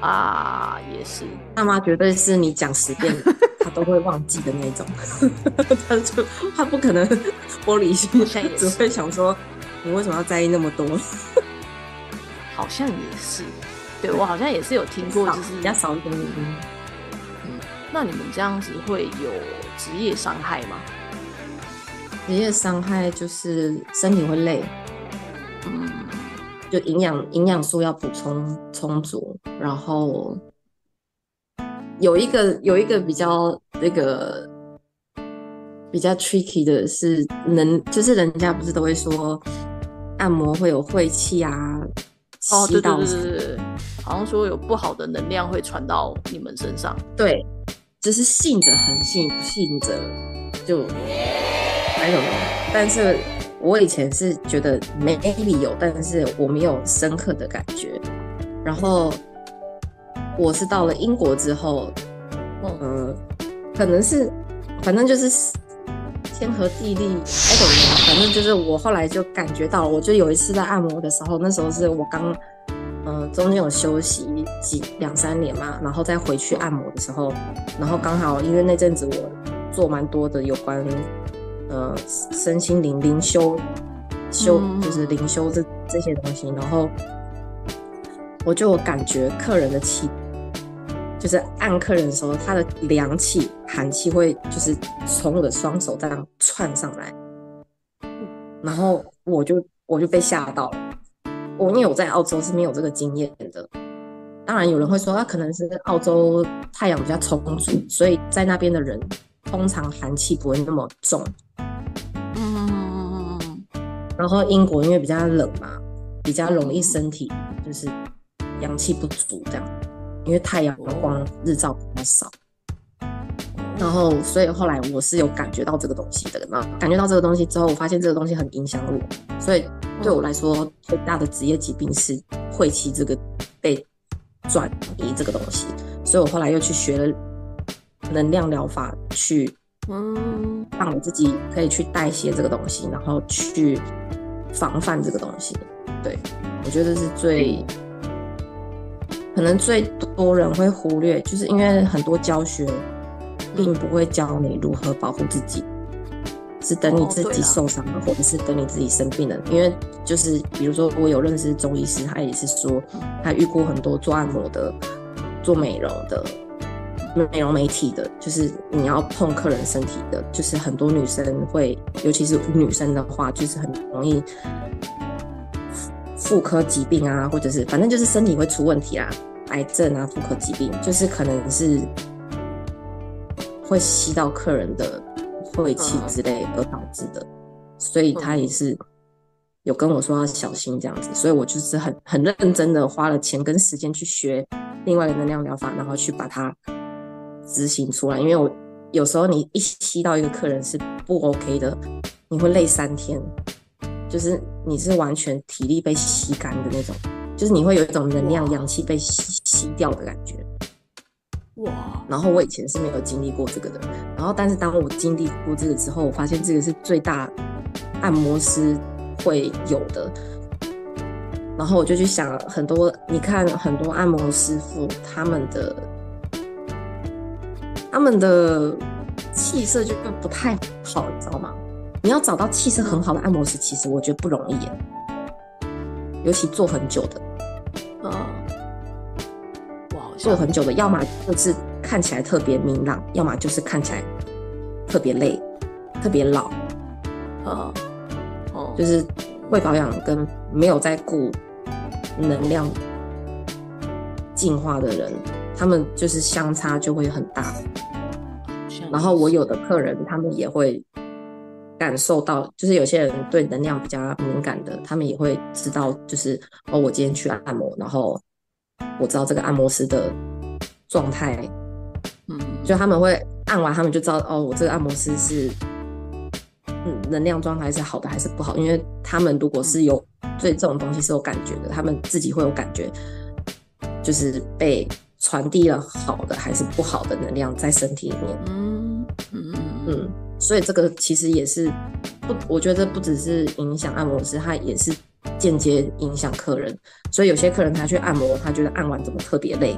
啊，也是，大妈绝对是你讲十遍 她都会忘记的那种，她就她不可能玻璃心，只会想说你为什么要在意那么多？好像也是，对，我好像也是有听过，就是比较少一点点。嗯，那你们这样子会有职业伤害吗？职业伤害就是身体会累，嗯，就营养营养素要补充充足，然后有一个有一个比较那个比较 tricky 的是能，就是人家不是都会说按摩会有晦气啊，哦，对对对对对，好像说有不好的能量会传到你们身上，对，只是信者恒信，不信者就。没有，但是我以前是觉得没理由，但是我没有深刻的感觉。然后我是到了英国之后，嗯、可能是，反正就是天和地利，哎，懂吗？反正就是我后来就感觉到，我就有一次在按摩的时候，那时候是我刚，嗯、中间有休息几两三年嘛，然后再回去按摩的时候，然后刚好因为那阵子我做蛮多的有关。呃，身心灵灵修修就是灵修这这些东西，然后我就感觉客人的气，就是按客人的时候，他的凉气、寒气会就是从我的双手这样窜上来，然后我就我就被吓到了。我因为我在澳洲是没有这个经验的，当然有人会说，他可能是澳洲太阳比较充足，所以在那边的人通常寒气不会那么重。嗯然后英国因为比较冷嘛，比较容易身体就是阳气不足这样，因为太阳光日照比较少。然后所以后来我是有感觉到这个东西的那，感觉到这个东西之后，我发现这个东西很影响我，所以对我来说最大的职业疾病是晦气这个被转移这个东西，所以我后来又去学了能量疗法，去嗯让我自己可以去代谢这个东西，然后去。防范这个东西，对，我觉得是最可能最多人会忽略，就是因为很多教学并不会教你如何保护自己，是等你自己受伤了，或者是等你自己生病了。因为就是比如说，我有认识中医师，他也是说他遇过很多做按摩的、做美容的。美容媒体的，就是你要碰客人身体的，就是很多女生会，尤其是女生的话，就是很容易妇科疾病啊，或者是反正就是身体会出问题啊，癌症啊，妇科疾病，就是可能是会吸到客人的晦气之类而导致的，所以他也是有跟我说要小心这样子，所以我就是很很认真的花了钱跟时间去学另外的能量疗法，然后去把它。执行出来，因为我有时候你一吸到一个客人是不 OK 的，你会累三天，就是你是完全体力被吸干的那种，就是你会有一种能量阳气被吸吸掉的感觉。哇！然后我以前是没有经历过这个的，然后但是当我经历过这个之后，我发现这个是最大按摩师会有的。然后我就去想很多，你看很多按摩师傅他们的。他们的气色就更不太好，你知道吗？你要找到气色很好的按摩师，其实我觉得不容易耶，尤其做很久的，嗯，哇，做很久的，要么就是看起来特别明朗，要么就是看起来特别累、特别老，嗯，哦，就是会保养跟没有在顾能量进化的人。他们就是相差就会很大，然后我有的客人他们也会感受到，就是有些人对能量比较敏感的，他们也会知道，就是哦，我今天去按摩，然后我知道这个按摩师的状态，嗯，就他们会按完，他们就知道哦，我这个按摩师是嗯能量状态是好的还是不好，因为他们如果是有对这种东西是有感觉的，他们自己会有感觉，就是被。传递了好的还是不好的能量在身体里面，嗯嗯。嗯，所以这个其实也是不，我觉得不只是影响按摩师，他也是间接影响客人。所以有些客人他去按摩，他觉得按完怎么特别累，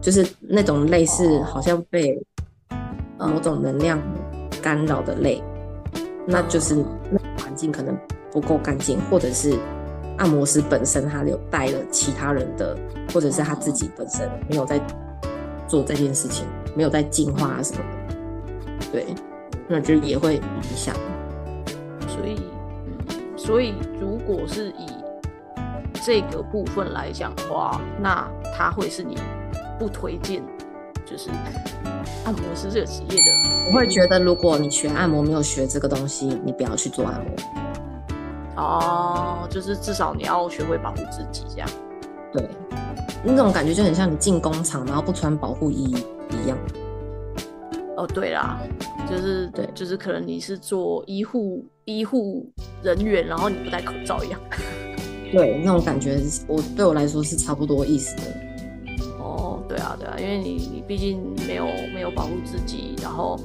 就是那种累是好像被某种能量干扰的累，那就是那环境可能不够干净，或者是按摩师本身他有带了其他人的，或者是他自己本身没有在做这件事情，没有在进化啊什么的，对。那就也会影响，所以，嗯，所以如果是以这个部分来讲的话，那他会是你不推荐，就是按摩师这个职业的。我会觉得，如果你学按摩没有学这个东西，你不要去做按摩。哦，就是至少你要学会保护自己，这样。对，那种感觉就很像你进工厂然后不穿保护衣一样。哦，对啦，就是对，就是可能你是做医护医护人员，然后你不戴口罩一样。对，那种感觉，我对我来说是差不多意思的。哦，对啊，对啊，因为你你毕竟没有没有保护自己，然后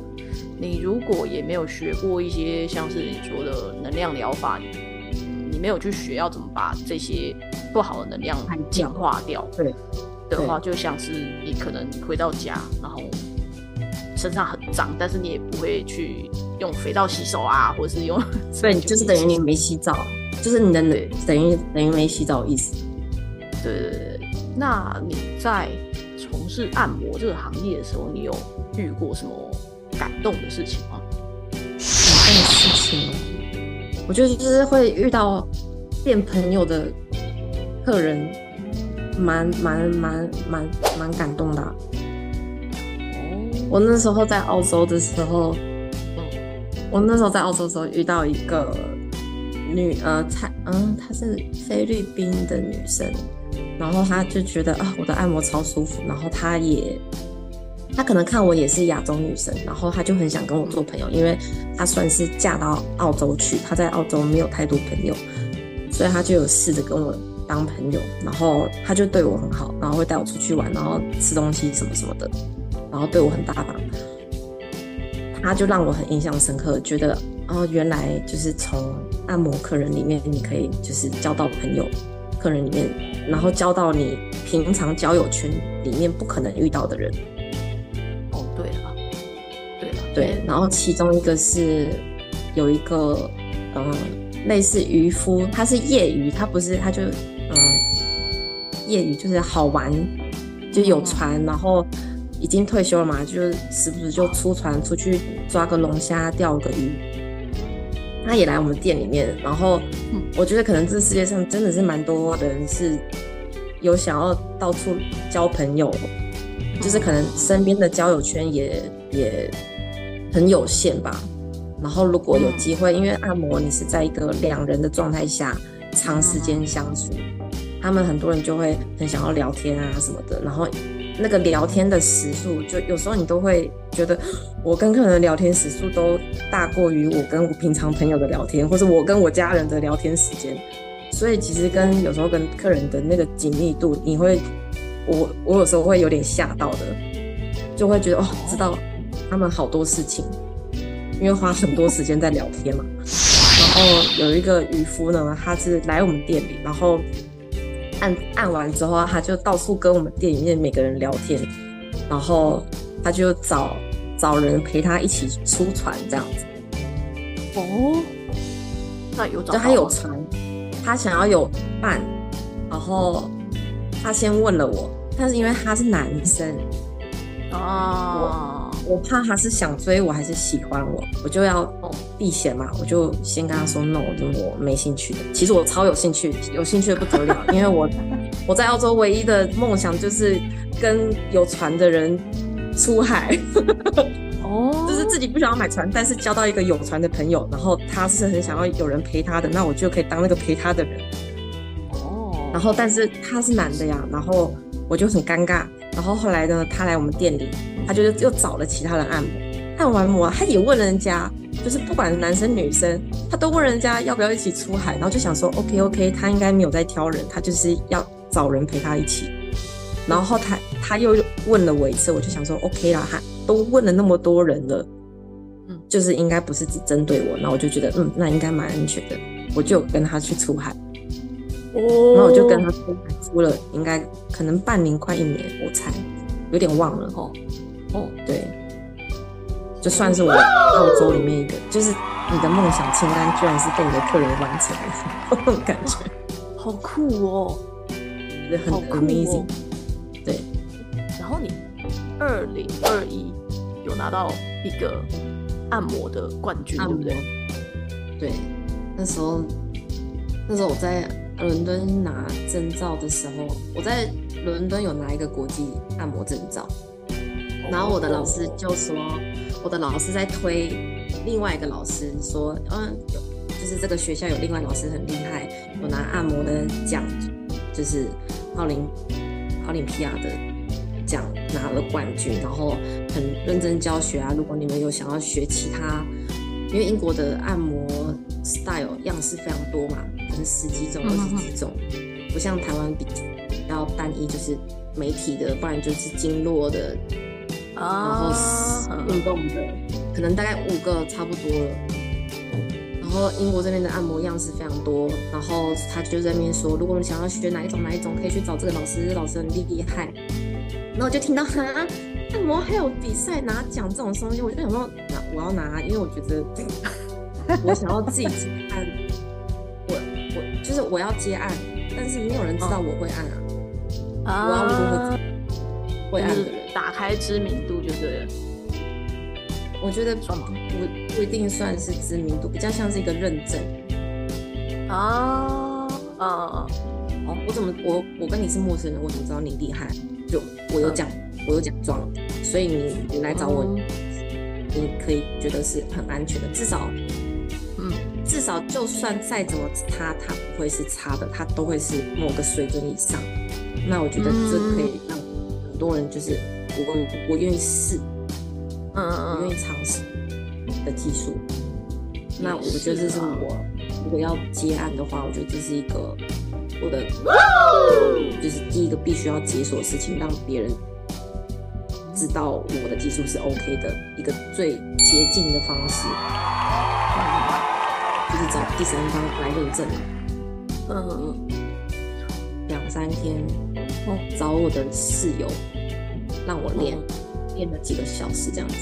你如果也没有学过一些像是你说的能量疗法，你你没有去学要怎么把这些不好的能量净化掉，对的话，就像是你可能回到家，然后。身上很脏，但是你也不会去用肥皂洗手啊，或者是用，对，就是等于你没洗澡，就是你的等于等于没洗澡的意思。对对对，那你在从事按摩这个行业的时候，你有遇过什么感动的事情吗？感动的事情，我觉得就是会遇到变朋友的客人，蛮蛮蛮蛮蛮感动的啊。我那时候在澳洲的时候，我那时候在澳洲的时候遇到一个女呃，她嗯，她是菲律宾的女生，然后她就觉得啊，我的按摩超舒服，然后她也，她可能看我也是亚洲女生，然后她就很想跟我做朋友，因为她算是嫁到澳洲去，她在澳洲没有太多朋友，所以她就有试着跟我当朋友，然后她就对我很好，然后会带我出去玩，然后吃东西什么什么的。然后对我很大方，他就让我很印象深刻，觉得哦，原来就是从按摩客人里面，你可以就是交到朋友，客人里面，然后交到你平常交友圈里面不可能遇到的人。哦，对然后其中一个是有一个嗯，类似渔夫，他是业余，他不是，他就嗯，业余就是好玩，就有船，嗯、然后。已经退休了嘛，就是时不时就出船出去抓个龙虾、钓个鱼。他也来我们店里面，然后我觉得可能这世界上真的是蛮多人是有想要到处交朋友，就是可能身边的交友圈也也很有限吧。然后如果有机会，因为按摩你是在一个两人的状态下长时间相处，他们很多人就会很想要聊天啊什么的，然后。那个聊天的时数，就有时候你都会觉得，我跟客人的聊天时数都大过于我跟我平常朋友的聊天，或是我跟我家人的聊天时间。所以其实跟有时候跟客人的那个紧密度，你会，我我有时候会有点吓到的，就会觉得哦，知道他们好多事情，因为花很多时间在聊天嘛。然后有一个渔夫呢，他是来我们店里，然后。按按完之后，他就到处跟我们店里面每个人聊天，然后他就找找人陪他一起出船这样子。哦，那有找就他有船，他想要有伴，然后他先问了我，但是因为他是男生，哦，我我怕他是想追我还是喜欢我，我就要避嫌嘛，我就先跟他说 no，就我没兴趣的。其实我超有兴趣，有兴趣的不得了，因为我我在澳洲唯一的梦想就是跟有船的人出海。哦，就是自己不想要买船，但是交到一个有船的朋友，然后他是很想要有人陪他的，那我就可以当那个陪他的人。哦，然后但是他是男的呀，然后我就很尴尬。然后后来呢，他来我们店里，他就又找了其他人按摩，按完摩他也问人家。就是不管男生女生，他都问人家要不要一起出海，然后就想说 OK OK，他应该没有在挑人，他就是要找人陪他一起。然后他他又问了我一次，我就想说 OK 啦，他都问了那么多人了，嗯，就是应该不是只针对我，那我就觉得嗯，那应该蛮安全的，我就跟他去出海。哦，然后我就跟他出海出了，应该可能半年快一年，我猜有点忘了哦。就算是我澳洲里面一个，就是你的梦想清单，居然是被你的客人完成的，那种感觉，好酷哦，觉得很 amazing。对，然后你二零二一有拿到一个按摩的冠军，对不对？对，那时候那时候我在伦敦拿证照的时候，我在伦敦有拿一个国际按摩证照。然后我的老师就说，我的老师在推另外一个老师说，嗯，有就是这个学校有另外老师很厉害，有拿按摩的奖，就是奥林奥林匹亚的奖拿了冠军，然后很认真教学啊。如果你们有想要学其他，因为英国的按摩 style 样式非常多嘛，可能十几种、二十几种，不像台湾比较单一，就是媒体的，不然就是经络的。然后运动的，可能大概五个差不多了。然后英国这边的按摩样式非常多，然后他就在那边说，如果你想要学哪一种哪一种，可以去找这个老师，老师很厉害。然后我就听到哈，按摩还有比赛拿奖这种东西，我就想说，那我要拿，因为我觉得我想要自己接按，我我就是我要接按，但是没有人知道我会按啊，我要如何会按的人。打开知名度就对了，我觉得不不不一定算是知名度，比较像是一个认证啊哦啊！哦，我怎么我我跟你是陌生人，我怎么知道你厉害？就我有奖，我有奖状，所以你你来找我，你可以觉得是很安全的，至少嗯，至少就算再怎么差，它不会是差的，它都会是某个水准以上。那我觉得这可以让很多人就是。我我愿意试，嗯嗯嗯，我愿意尝试的技术。那我觉得这是我如果要接案的话，我觉得这是一个我的，就是第一个必须要解锁的事情，让别人知道我的技术是 OK 的一个最捷径的方式，就是找第三方来认证。嗯嗯嗯，两三天，找我的室友。让我练，练了几个小时这样子，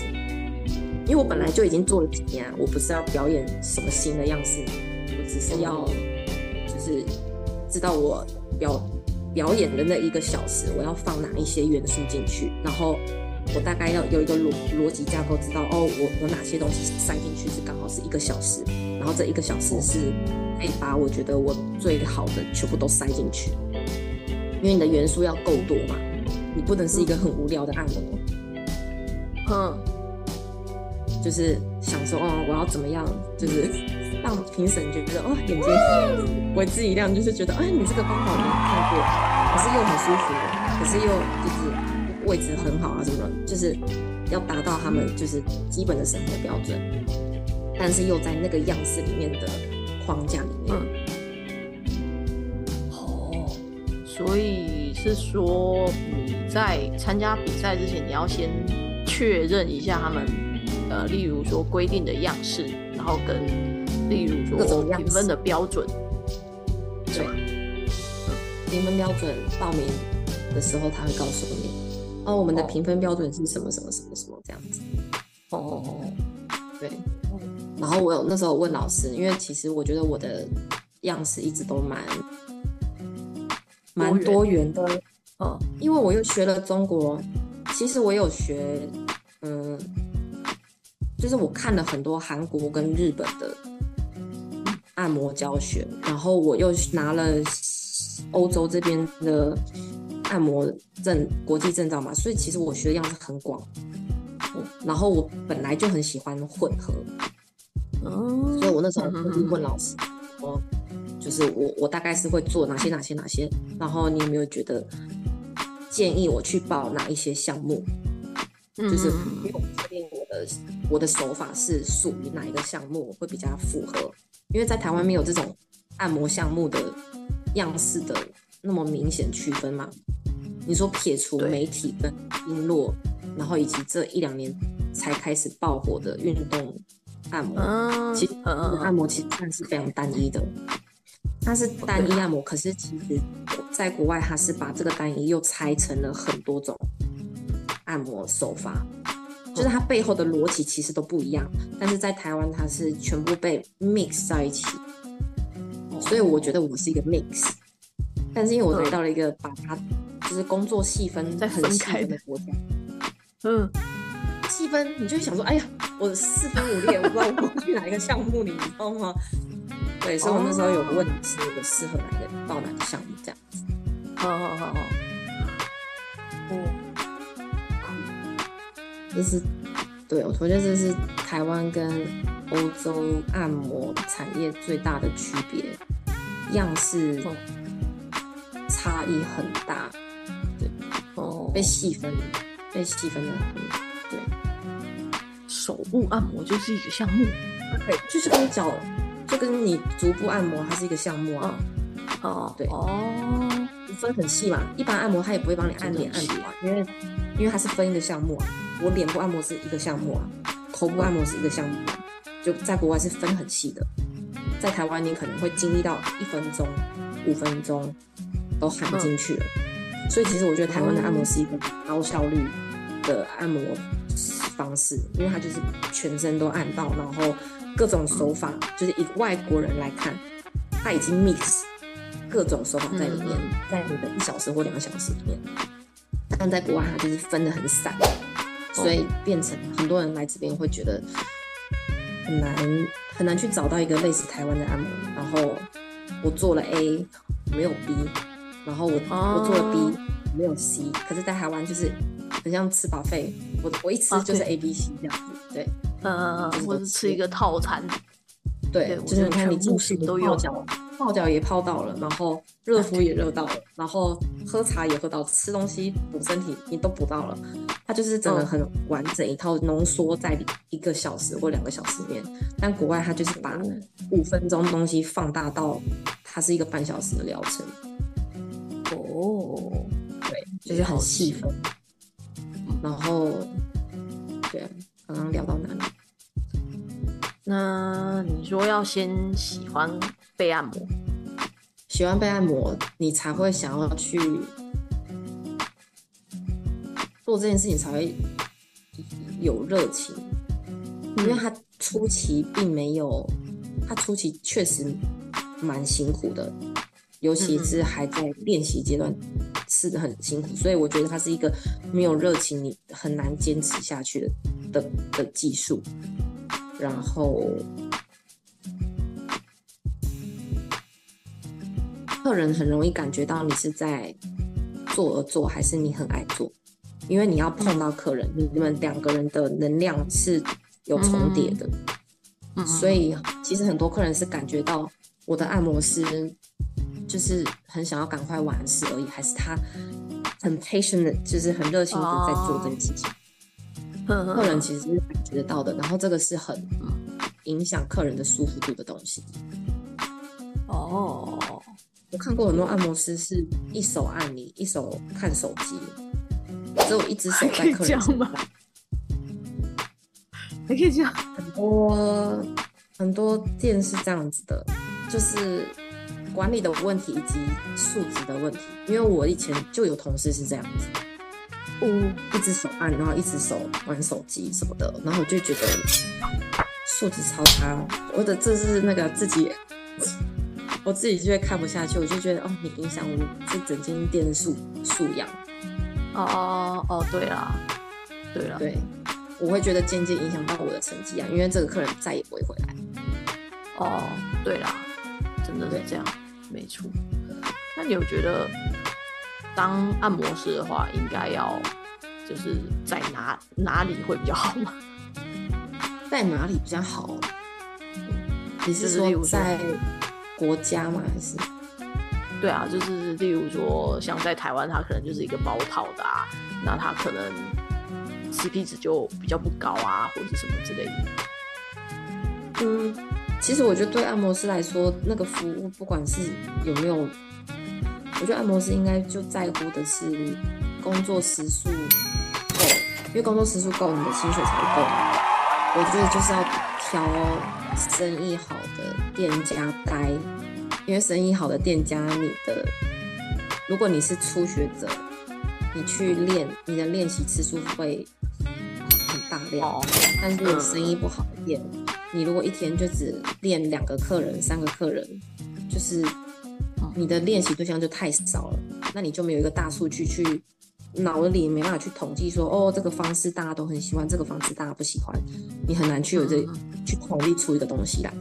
因为我本来就已经做了几年，我不是要表演什么新的样式，我只是要就是知道我表表演的那一个小时，我要放哪一些元素进去，然后我大概要有一个逻逻辑架构，知道哦，我有哪些东西塞进去是刚好是一个小时，然后这一个小时是可以把我觉得我最好的全部都塞进去，因为你的元素要够多嘛。你不能是一个很无聊的按摩，嗯，就是想说哦，我要怎么样，就是 让评审觉得哦，眼睛为之一亮，就是觉得哎，你这个方法我没看过，可是又很舒服，可是又就是位置很好啊，什么，就是要达到他们就是基本的审核标准，但是又在那个样式里面的框架里面。哦，所以是说你。在参加比赛之前，你要先确认一下他们，呃，例如说规定的样式，然后跟例如说评分的标准，对，评分标准报名的时候他会告诉你，哦，我们的评分标准是什么什么什么什么这样子。哦哦哦，对。然后我有那时候问老师，因为其实我觉得我的样式一直都蛮蛮多元的。哦，因为我又学了中国，其实我有学，嗯，就是我看了很多韩国跟日本的按摩教学，然后我又拿了欧洲这边的按摩证国际证照嘛，所以其实我学的样子很广。然后我本来就很喜欢混合，嗯，所以我那时候会问老师，我就是我我大概是会做哪些哪些哪些，然后你有没有觉得？建议我去报哪一些项目，嗯、就是因为我确定我的我的手法是属于哪一个项目会比较符合，因为在台湾没有这种按摩项目的样式的那么明显区分嘛。你说撇除媒体跟经络，然后以及这一两年才开始爆火的运动按摩，嗯、其实、嗯、按摩其实算是非常单一的。它是单一按摩，可是其实在国外它是把这个单一又拆成了很多种按摩手法，就是它背后的逻辑其实都不一样，但是在台湾它是全部被 mix 在一起，所以我觉得我是一个 mix，但是因为我来到了一个把它就是工作细分在很细分的国家，嗯，细分你就会想说，哎呀，我四分五裂，我不知道我去哪一个项目里，你知道吗？对，所以我那时候有问你是我适合哪个报哪个项目这样子。好好好好。哦，这是对，我觉得这是台湾跟欧洲按摩产业最大的区别，样式差异很大。对，哦，被细分，被细分的很。对，手部按摩就是一个项目，对，就是跟脚。就跟你足部按摩，它是一个项目啊。哦，对哦，分很细嘛。一般按摩它也不会帮你按脸按腿，因为因为它是分一个项目啊。我脸部按摩是一个项目啊，头部按摩是一个项目啊。就在国外是分很细的，在台湾你可能会经历到一分钟、五分钟都含进去了。所以其实我觉得台湾的按摩是一个高效率的按摩方式，因为他就是全身都按到，然后。各种手法，就是以外国人来看，他已经 mix 各种手法在里面，在你的一小时或两个小时里面。但在国外，它就是分的很散，所以变成很多人来这边会觉得很难很难去找到一个类似台湾的按摩。然后我做了 A 没有 B，然后我我做了 B 没有 C，可是在台湾就是很像吃 buffet，我我一吃就是 A B C 这样子，对。嗯，或者吃一个套餐，对，就是你看你进去都有脚，泡脚也泡到了，然后热敷也热到了，然后喝茶也喝到，吃东西补身体你都补到了，它就是整个很完整一套浓缩在一个小时或两个小时里面。但国外它就是把五分钟东西放大到它是一个半小时的疗程。哦，对，就是很细分，要先喜欢被按摩，喜欢被按摩，你才会想要去做这件事情，才会有热情。因为他初期并没有，他初期确实蛮辛苦的，尤其是还在练习阶段，是很辛苦。所以我觉得他是一个没有热情，你很难坚持下去的。的的技术，然后客人很容易感觉到你是在做而做，还是你很爱做，因为你要碰到客人，你们两个人的能量是有重叠的，嗯，所以其实很多客人是感觉到我的按摩师就是很想要赶快完事而已，还是他很 patient 的，就是很热心的在做这件事情。客人其实是感觉得到的，然后这个是很影响客人的舒服度的东西。哦，我看过很多按摩师是一手按你，一手看手机，只有一只手在客人身上。还可以这样？很多很多店是这样子的，就是管理的问题以及素质的问题。因为我以前就有同事是这样子。嗯，一只手按，然后一只手玩手机什么的，然后我就觉得素质超差，我的这是那个自己，我自己就会看不下去，我就觉得哦，你影响我们这整间店的素素养。哦哦哦，对啦，对啦，对，我会觉得间接影响到我的成绩啊，因为这个客人再也不会回来。哦，对啦，真的是这样，没错。那你有觉得？当按摩师的话，应该要就是在哪哪里会比较好吗？在哪里比较好？你是说在国家吗？还是？对啊，就是例如说，像在台湾，它可能就是一个包套的啊，那它可能 CP 值就比较不高啊，或者是什么之类的。嗯，其实我觉得对按摩师来说，那个服务不管是有没有。我觉得按摩师应该就在乎的是工作时数够，因为工作时数够，你的薪水才会够。我觉得就是要挑生意好的店家待，因为生意好的店家，你的如果你是初学者，你去练，你的练习次数会很大量。哦、但是有生意不好的店，嗯、你如果一天就只练两个客人、三个客人，就是你的练习对象就太少了，那你就没有一个大数据去脑子里没办法去统计说，哦，这个方式大家都很喜欢，这个方式大家不喜欢，你很难去有这、嗯、去统计出一个东西来。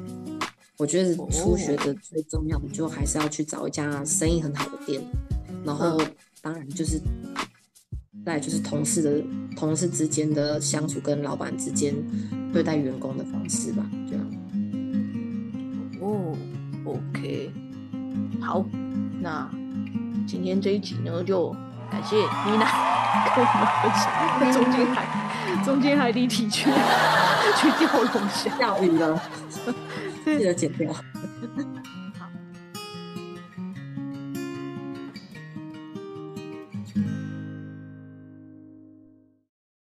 我觉得初学的最重要的就还是要去找一家生意很好的店，然后当然就是再就是同事的同事之间的相处跟老板之间对待员工的方式吧，这样。哦，OK，好，那今天这一集呢，就感谢妮娜跟我们分享中间海中间海底体去去钓龙虾钓鱼了。记得剪掉。